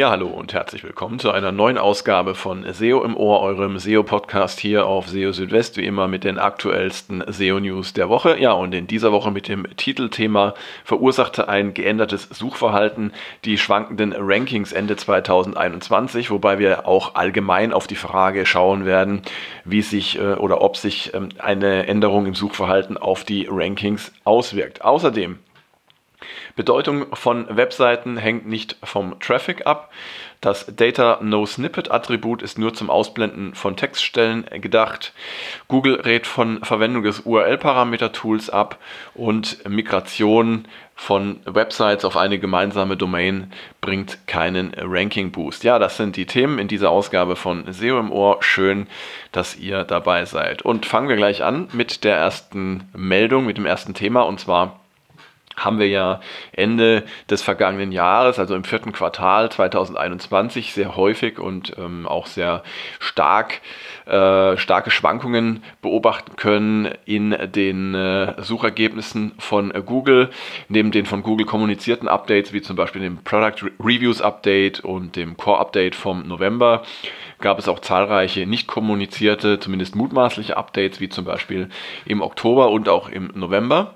Ja, hallo und herzlich willkommen zu einer neuen Ausgabe von SEO im Ohr, eurem SEO-Podcast hier auf SEO Südwest, wie immer mit den aktuellsten SEO-News der Woche. Ja, und in dieser Woche mit dem Titelthema verursachte ein geändertes Suchverhalten die schwankenden Rankings Ende 2021, wobei wir auch allgemein auf die Frage schauen werden, wie sich äh, oder ob sich ähm, eine Änderung im Suchverhalten auf die Rankings auswirkt. Außerdem Bedeutung von Webseiten hängt nicht vom Traffic ab. Das Data No Snippet Attribut ist nur zum Ausblenden von Textstellen gedacht. Google rät von Verwendung des URL-Parameter-Tools ab und Migration von Websites auf eine gemeinsame Domain bringt keinen Ranking-Boost. Ja, das sind die Themen in dieser Ausgabe von SEO im Ohr. Schön, dass ihr dabei seid. Und fangen wir gleich an mit der ersten Meldung, mit dem ersten Thema und zwar haben wir ja Ende des vergangenen Jahres, also im vierten Quartal 2021, sehr häufig und ähm, auch sehr stark äh, starke Schwankungen beobachten können in den äh, Suchergebnissen von äh, Google. Neben den von Google kommunizierten Updates, wie zum Beispiel dem Product Reviews Update und dem Core Update vom November, gab es auch zahlreiche nicht kommunizierte, zumindest mutmaßliche Updates, wie zum Beispiel im Oktober und auch im November.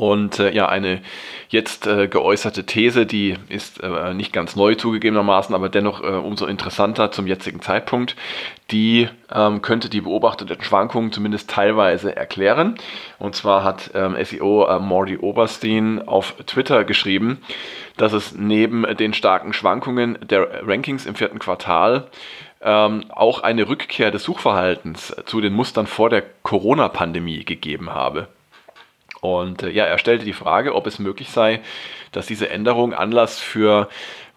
Und äh, ja, eine jetzt äh, geäußerte These, die ist äh, nicht ganz neu zugegebenermaßen, aber dennoch äh, umso interessanter zum jetzigen Zeitpunkt. Die ähm, könnte die beobachteten Schwankungen zumindest teilweise erklären. Und zwar hat ähm, SEO äh, Mordy Oberstein auf Twitter geschrieben, dass es neben den starken Schwankungen der Rankings im vierten Quartal ähm, auch eine Rückkehr des Suchverhaltens zu den Mustern vor der Corona-Pandemie gegeben habe. Und äh, ja, er stellte die Frage, ob es möglich sei, dass diese Änderungen Anlass für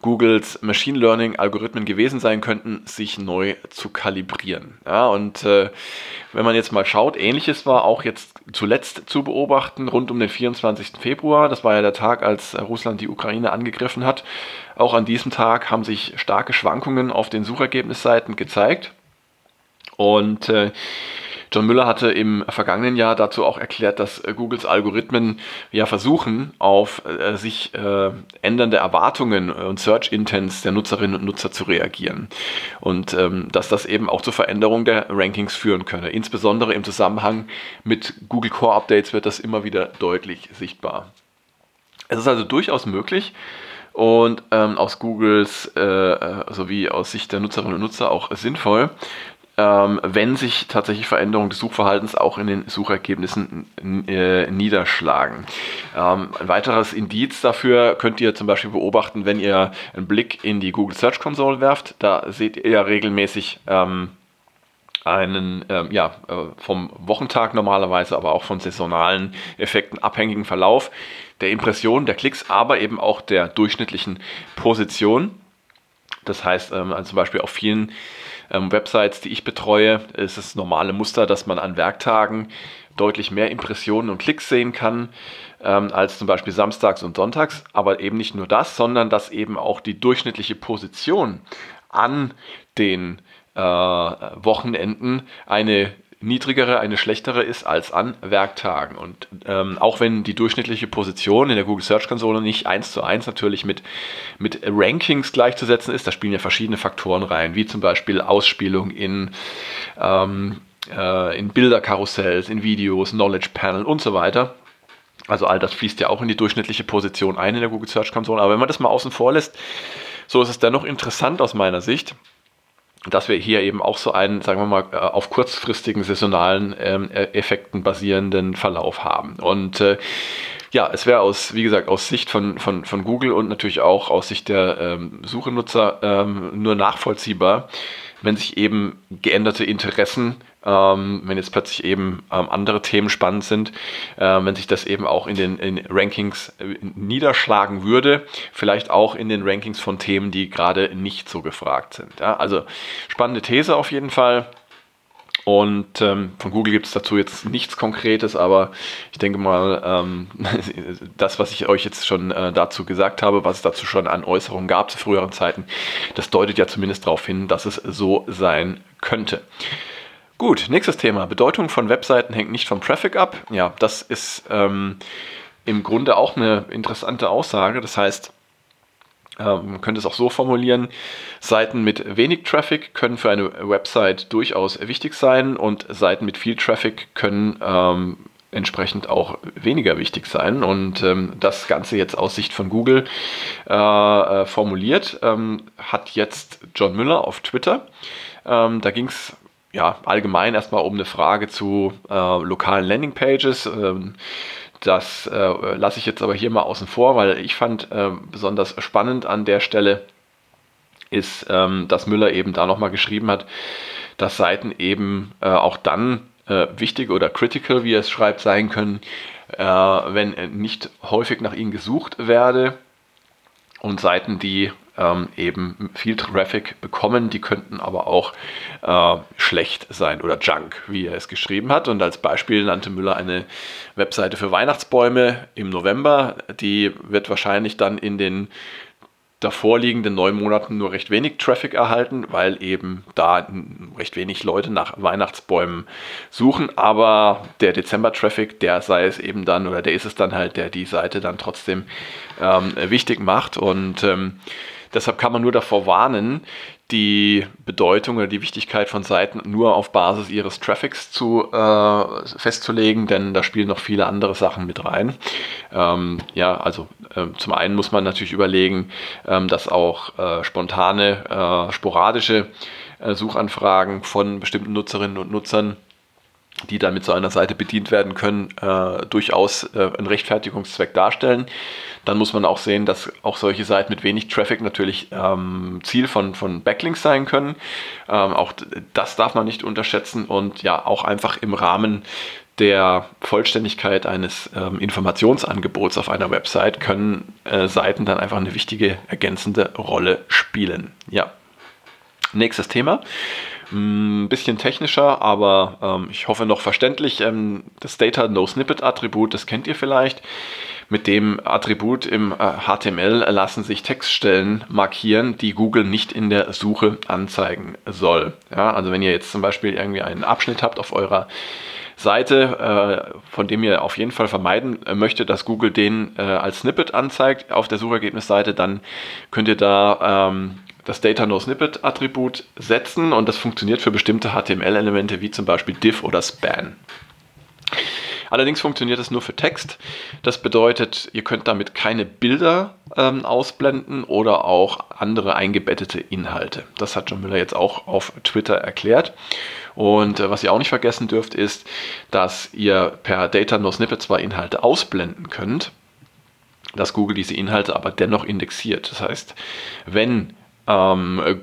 Googles Machine Learning Algorithmen gewesen sein könnten, sich neu zu kalibrieren. Ja, und äh, wenn man jetzt mal schaut, ähnliches war auch jetzt zuletzt zu beobachten, rund um den 24. Februar. Das war ja der Tag, als Russland die Ukraine angegriffen hat. Auch an diesem Tag haben sich starke Schwankungen auf den Suchergebnisseiten gezeigt. Und äh, John Müller hatte im vergangenen Jahr dazu auch erklärt, dass äh, Googles Algorithmen ja versuchen, auf äh, sich äh, ändernde Erwartungen und Search Intents der Nutzerinnen und Nutzer zu reagieren. Und ähm, dass das eben auch zur Veränderung der Rankings führen könne. Insbesondere im Zusammenhang mit Google Core Updates wird das immer wieder deutlich sichtbar. Es ist also durchaus möglich, und ähm, aus Googles äh, äh sowie aus Sicht der Nutzerinnen und Nutzer auch sinnvoll, ähm, wenn sich tatsächlich Veränderungen des Suchverhaltens auch in den Suchergebnissen äh, niederschlagen. Ähm, ein weiteres Indiz dafür könnt ihr zum Beispiel beobachten, wenn ihr einen Blick in die Google Search Console werft. Da seht ihr ja regelmäßig ähm, einen ähm, ja, äh, vom Wochentag normalerweise, aber auch von saisonalen Effekten abhängigen Verlauf der Impressionen, der Klicks, aber eben auch der durchschnittlichen Position. Das heißt, ähm, also zum Beispiel auf vielen ähm, Websites, die ich betreue, ist das normale Muster, dass man an Werktagen deutlich mehr Impressionen und Klicks sehen kann ähm, als zum Beispiel samstags und sonntags. Aber eben nicht nur das, sondern dass eben auch die durchschnittliche Position an den äh, Wochenenden eine niedrigere, eine schlechtere ist als an Werktagen. Und ähm, auch wenn die durchschnittliche Position in der Google Search Konsole nicht eins zu eins natürlich mit, mit Rankings gleichzusetzen ist, da spielen ja verschiedene Faktoren rein, wie zum Beispiel Ausspielung in, ähm, äh, in Bilderkarussells, in Videos, Knowledge Panel und so weiter. Also all das fließt ja auch in die durchschnittliche Position ein in der Google Search Konsole. Aber wenn man das mal außen vor lässt, so ist es dennoch interessant aus meiner Sicht, dass wir hier eben auch so einen, sagen wir mal, äh, auf kurzfristigen saisonalen ähm, e-, Effekten basierenden Verlauf haben. Und äh, ja, es wäre aus, wie gesagt, aus Sicht von, von, von Google und natürlich auch aus Sicht der ähm, Suchenutzer ähm, nur nachvollziehbar, wenn sich eben geänderte Interessen ähm, wenn jetzt plötzlich eben ähm, andere Themen spannend sind, äh, wenn sich das eben auch in den in Rankings äh, niederschlagen würde, vielleicht auch in den Rankings von Themen, die gerade nicht so gefragt sind. Ja? Also spannende These auf jeden Fall. Und ähm, von Google gibt es dazu jetzt nichts Konkretes, aber ich denke mal, ähm, das, was ich euch jetzt schon äh, dazu gesagt habe, was es dazu schon an Äußerungen gab zu früheren Zeiten, das deutet ja zumindest darauf hin, dass es so sein könnte. Gut, nächstes Thema. Bedeutung von Webseiten hängt nicht vom Traffic ab. Ja, das ist ähm, im Grunde auch eine interessante Aussage. Das heißt, Ähm, man könnte es auch so formulieren, Seiten mit wenig Traffic können für eine Website durchaus wichtig sein und Seiten mit viel Traffic können ähm, entsprechend auch weniger wichtig sein. Und ähm, das Ganze jetzt aus Sicht von Google äh, äh, formuliert, ähm, hat jetzt John Müller auf Twitter. Ähm, da ging es ja allgemein erstmal um eine Frage zu äh, lokalen Landingpages. Ähm, das äh, lasse ich jetzt aber hier mal außen vor, weil ich fand äh, besonders spannend an der Stelle ist, ähm, dass Müller eben da nochmal geschrieben hat, dass Seiten eben äh, auch dann äh, wichtig oder critical, wie er es schreibt, sein können, äh, wenn nicht häufig nach ihnen gesucht werde und Seiten, die ähm, eben viel Traffic bekommen, die könnten aber auch äh, schlecht sein oder Junk, wie er es geschrieben hat. Und als Beispiel nannte Müller eine Webseite für Weihnachtsbäume im November. Die wird wahrscheinlich dann in den davorliegenden neun Monaten nur recht wenig Traffic erhalten, weil eben da recht wenig Leute nach Weihnachtsbäumen suchen. Aber der Dezember-Traffic, der sei es eben dann oder der ist es dann halt, der die Seite dann trotzdem ähm, wichtig macht. Und ähm, deshalb kann man nur davor warnen, die Bedeutung oder die Wichtigkeit von Seiten nur auf Basis ihres Traffics zu, äh, festzulegen, denn da spielen noch viele andere Sachen mit rein. Ähm, ja, also äh, zum einen muss man natürlich überlegen, ähm, dass auch äh, spontane, äh, sporadische äh, Suchanfragen von bestimmten Nutzerinnen und Nutzern die dann mit so einer Seite bedient werden können, äh, durchaus äh, einen Rechtfertigungszweck darstellen. Dann muss man auch sehen, dass auch solche Seiten mit wenig Traffic natürlich ähm, Ziel von, von Backlinks sein können. Ähm, auch das darf man nicht unterschätzen und ja, auch einfach im Rahmen der Vollständigkeit eines ähm, Informationsangebots auf einer Website können äh, Seiten dann einfach eine wichtige ergänzende Rolle spielen. Ja. Nächstes Thema. Ein bisschen technischer, aber ähm, ich hoffe noch verständlich. Ähm, das Data No Snippet Attribut, das kennt ihr vielleicht. Mit dem Attribut im äh, HTML lassen sich Textstellen markieren, die Google nicht in der Suche anzeigen soll. Ja, also wenn ihr jetzt zum Beispiel irgendwie einen Abschnitt habt auf eurer Seite, äh, von dem ihr auf jeden Fall vermeiden äh, möchtet, dass Google den äh, als Snippet anzeigt auf der Suchergebnisseite, dann könnt ihr da ähm, das Data No Snippet Attribut setzen und das funktioniert für bestimmte HTML-Elemente wie zum Beispiel div oder span. Allerdings funktioniert es nur für Text. Das bedeutet, ihr könnt damit keine Bilder ähm, ausblenden oder auch andere eingebettete Inhalte. Das hat John Müller jetzt auch auf Twitter erklärt. Und äh, was ihr auch nicht vergessen dürft, ist, dass ihr per Data No Snippet zwar Inhalte ausblenden könnt, dass Google diese Inhalte aber dennoch indexiert. Das heißt, wenn ähm, äh,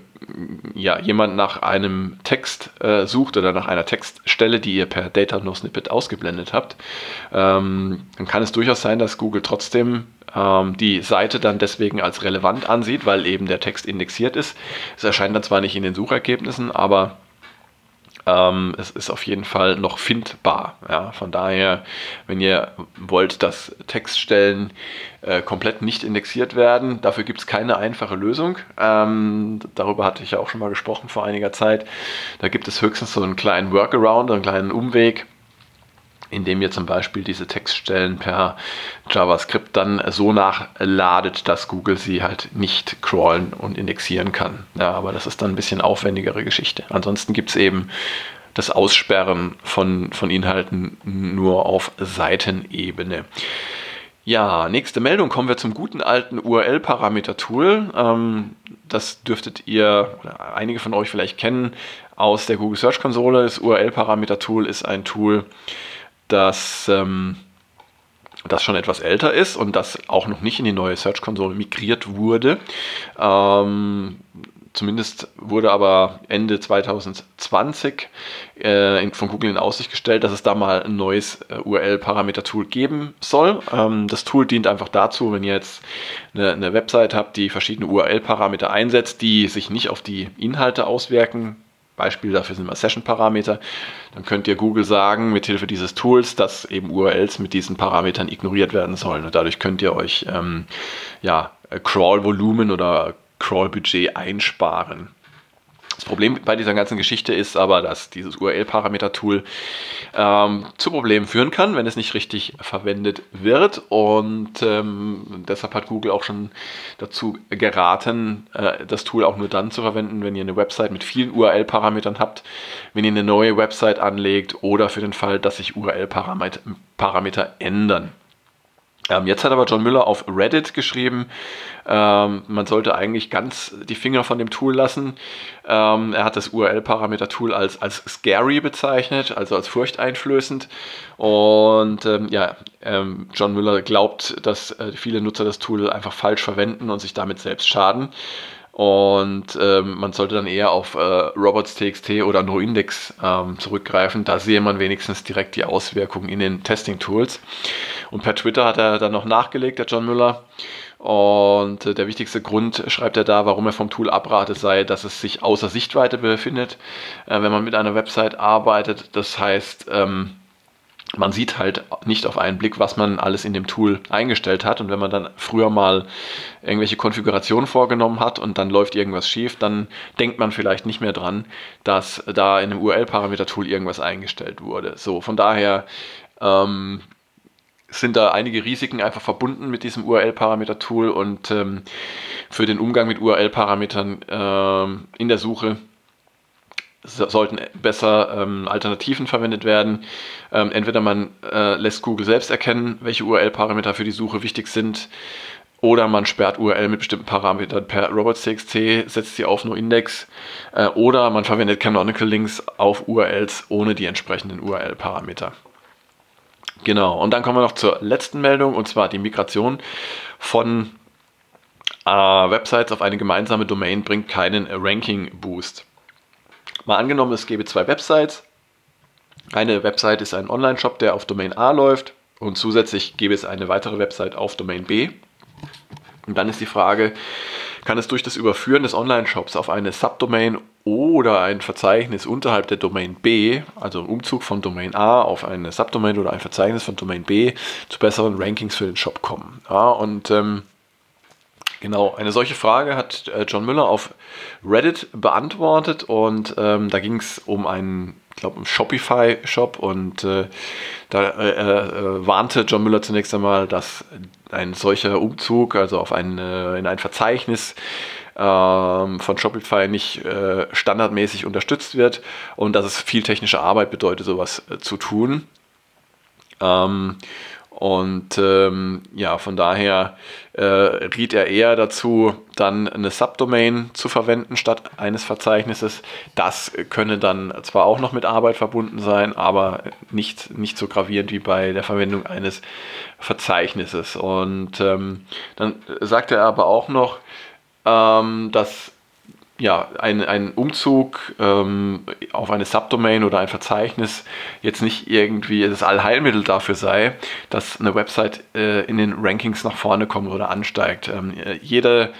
ja, jemand nach einem Text äh, sucht oder nach einer Textstelle, die ihr per Data No Snippet ausgeblendet habt, ähm, dann kann es durchaus sein, dass Google trotzdem ähm, die Seite dann deswegen als relevant ansieht, weil eben der Text indexiert ist. Es erscheint dann zwar nicht in den Suchergebnissen, aber ähm, es ist auf jeden Fall noch findbar. Ja? Von daher, wenn ihr wollt, dass Textstellen äh, komplett nicht indexiert werden, dafür gibt es keine einfache Lösung. Ähm, darüber hatte ich ja auch schon mal gesprochen vor einiger Zeit. Da gibt es höchstens so einen kleinen Workaround, einen kleinen Umweg indem ihr zum Beispiel diese Textstellen per JavaScript dann so nachladet, dass Google sie halt nicht crawlen und indexieren kann. Ja, aber das ist dann ein bisschen aufwendigere Geschichte. Ansonsten gibt es eben das Aussperren von, von Inhalten nur auf Seitenebene. Ja, nächste Meldung. Kommen wir zum guten alten URL-Parameter-Tool. Ähm, das dürftet ihr oder einige von euch vielleicht kennen aus der Google Search Konsole. Das URL-Parameter-Tool ist ein Tool, dass ähm, das schon etwas älter ist und das auch noch nicht in die neue Search-Konsole migriert wurde. Ähm, zumindest wurde aber Ende 2020 äh, von Google in Aussicht gestellt, dass es da mal ein neues äh, URL-Parameter-Tool geben soll. Ähm, das Tool dient einfach dazu, wenn ihr jetzt eine, eine Website habt, die verschiedene URL-Parameter einsetzt, die sich nicht auf die Inhalte auswirken, Beispiel dafür sind immer Session-Parameter. Dann könnt ihr Google sagen, mithilfe dieses Tools, dass eben URLs mit diesen Parametern ignoriert werden sollen. Und dadurch könnt ihr euch ähm, ja, Crawl-Volumen oder Crawl-Budget einsparen. Das Problem bei dieser ganzen Geschichte ist aber, dass dieses URL-Parameter-Tool ähm, zu Problemen führen kann, wenn es nicht richtig verwendet wird. Und ähm, deshalb hat Google auch schon dazu geraten, äh, das Tool auch nur dann zu verwenden, wenn ihr eine Website mit vielen URL-Parametern habt, wenn ihr eine neue Website anlegt oder für den Fall, dass sich URL-Parameter ändern. Ähm, jetzt hat aber John Müller auf Reddit geschrieben, ähm, man sollte eigentlich ganz die Finger von dem Tool lassen. Ähm, er hat das URL-Parameter-Tool als, als scary bezeichnet, also als furchteinflößend. Und ähm, ja, ähm, John Müller glaubt, dass äh, viele Nutzer das Tool einfach falsch verwenden und sich damit selbst schaden. Und ähm, man sollte dann eher auf äh, Robots.txt oder NoIndex zurückgreifen. Da sehe man wenigstens direkt die Auswirkungen in den Testing-Tools. Und per Twitter hat er dann noch nachgelegt, der John Müller. Und äh, der wichtigste Grund, schreibt er da, warum er vom Tool abratet, sei, dass es sich außer Sichtweite befindet, äh, wenn man mit einer Website arbeitet. Das heißt, ähm, man sieht halt nicht auf einen Blick, was man alles in dem Tool eingestellt hat. Und wenn man dann früher mal irgendwelche Konfigurationen vorgenommen hat und dann läuft irgendwas schief, dann denkt man vielleicht nicht mehr dran, dass da in einem URL-Parameter-Tool irgendwas eingestellt wurde. So, von daher ähm, sind da einige Risiken einfach verbunden mit diesem URL-Parameter-Tool und ähm, für den Umgang mit URL-Parametern ähm, in der Suche sollten besser ähm, Alternativen verwendet werden. Ähm, entweder man äh, lässt Google selbst erkennen, welche URL-Parameter für die Suche wichtig sind, oder man sperrt URL mit bestimmten Parametern per robots.txt, setzt sie auf NoIndex, äh, oder man verwendet Canonical Links auf URLs ohne die entsprechenden URL-Parameter. Genau, und dann kommen wir noch zur letzten Meldung, und zwar die Migration von äh, Websites auf eine gemeinsame Domain bringt keinen Ranking-Boost. Mal angenommen, es gäbe zwei Websites. Eine Website ist ein Online-Shop, der auf Domain A läuft und zusätzlich gäbe es eine weitere Website auf Domain B. Und dann ist die Frage, kann es durch das Überführen des Online-Shops auf eine Subdomain oder ein Verzeichnis unterhalb der Domain B, also ein Umzug von Domain A auf eine Subdomain oder ein Verzeichnis von Domain B, zu besseren Rankings für den Shop kommen. Ja, und ähm, Genau, eine solche Frage hat äh, John Müller auf Reddit beantwortet und ähm, da ging es um einen, ich glaube, einen Shopify-Shop und äh, da äh, äh, warnte John Müller zunächst einmal, dass ein solcher Umzug, also auf ein, äh, in ein Verzeichnis ähm, von Shopify nicht äh, standardmäßig unterstützt wird und dass es viel technische Arbeit bedeutet, sowas zu tun. Ähm, und ähm, ja, von daher äh, riet er eher dazu, dann eine Subdomain zu verwenden statt eines Verzeichnisses. Das könne dann zwar auch noch mit Arbeit verbunden sein, aber nicht, nicht so gravierend wie bei der Verwendung eines Verzeichnisses. Und ähm, dann sagte er aber auch noch, ähm, dass ja, ein, ein Umzug ähm, auf eine Subdomain oder ein Verzeichnis jetzt nicht irgendwie das Allheilmittel dafür sei, dass eine Website äh, in den Rankings nach vorne kommt oder ansteigt. Ähm, jede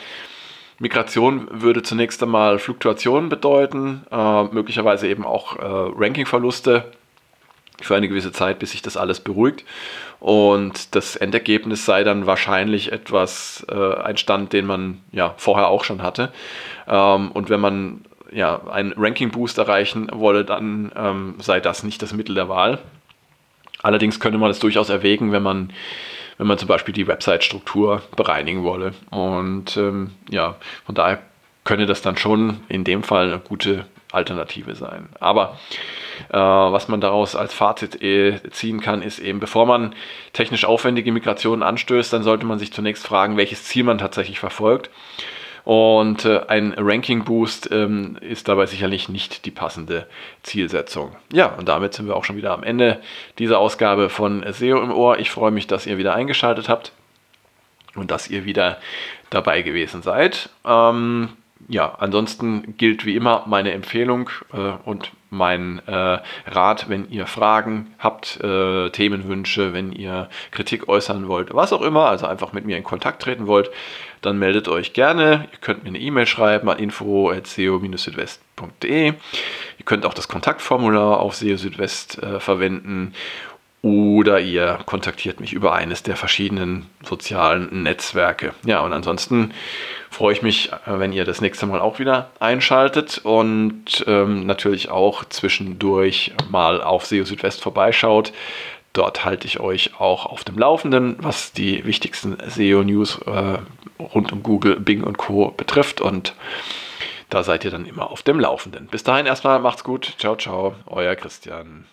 Migration würde zunächst einmal Fluktuationen bedeuten, äh, möglicherweise eben auch äh, Rankingverluste für eine gewisse Zeit, bis sich das alles beruhigt. Und das Endergebnis sei dann wahrscheinlich etwas, äh, ein Stand, den man ja vorher auch schon hatte. Ähm, und wenn man ja einen Ranking-Boost erreichen wolle, dann ähm, sei das nicht das Mittel der Wahl. Allerdings könnte man es durchaus erwägen, wenn man, wenn man zum Beispiel die Website-Struktur bereinigen wolle. Und ähm, ja, von daher könnte das dann schon in dem Fall eine gute Alternative sein. Aber äh, was man daraus als Fazit äh, ziehen kann, ist eben, bevor man technisch aufwendige Migrationen anstößt, dann sollte man sich zunächst fragen, welches Ziel man tatsächlich verfolgt. Und äh, ein Ranking-Boost ähm, ist dabei sicherlich nicht die passende Zielsetzung. Ja, und damit sind wir auch schon wieder am Ende dieser Ausgabe von SEO im Ohr. Ich freue mich, dass ihr wieder eingeschaltet habt und dass ihr wieder dabei gewesen seid. Ähm, ja, ansonsten gilt wie immer meine Empfehlung äh, und mein äh, Rat, wenn ihr Fragen habt, äh, Themenwünsche, wenn ihr Kritik äußern wollt, was auch immer, also einfach mit mir in Kontakt treten wollt, dann meldet euch gerne. Ihr könnt mir eine E-Mail schreiben an info.seo-südwest.de. Ihr könnt auch das Kontaktformular auf SEO Südwest äh, verwenden oder ihr kontaktiert mich über eines der verschiedenen sozialen Netzwerke. Ja, und ansonsten freue ich mich, äh, wenn ihr das nächste Mal auch wieder einschaltet und ähm, natürlich auch zwischendurch mal auf SEO Südwest vorbeischaut. Dort halte ich euch auch auf dem Laufenden, was die wichtigsten SEO-News äh, rund um Google, Bing und Co. betrifft. Und da seid ihr dann immer auf dem Laufenden. Bis dahin erstmal macht's gut. Ciao, ciao, euer Christian.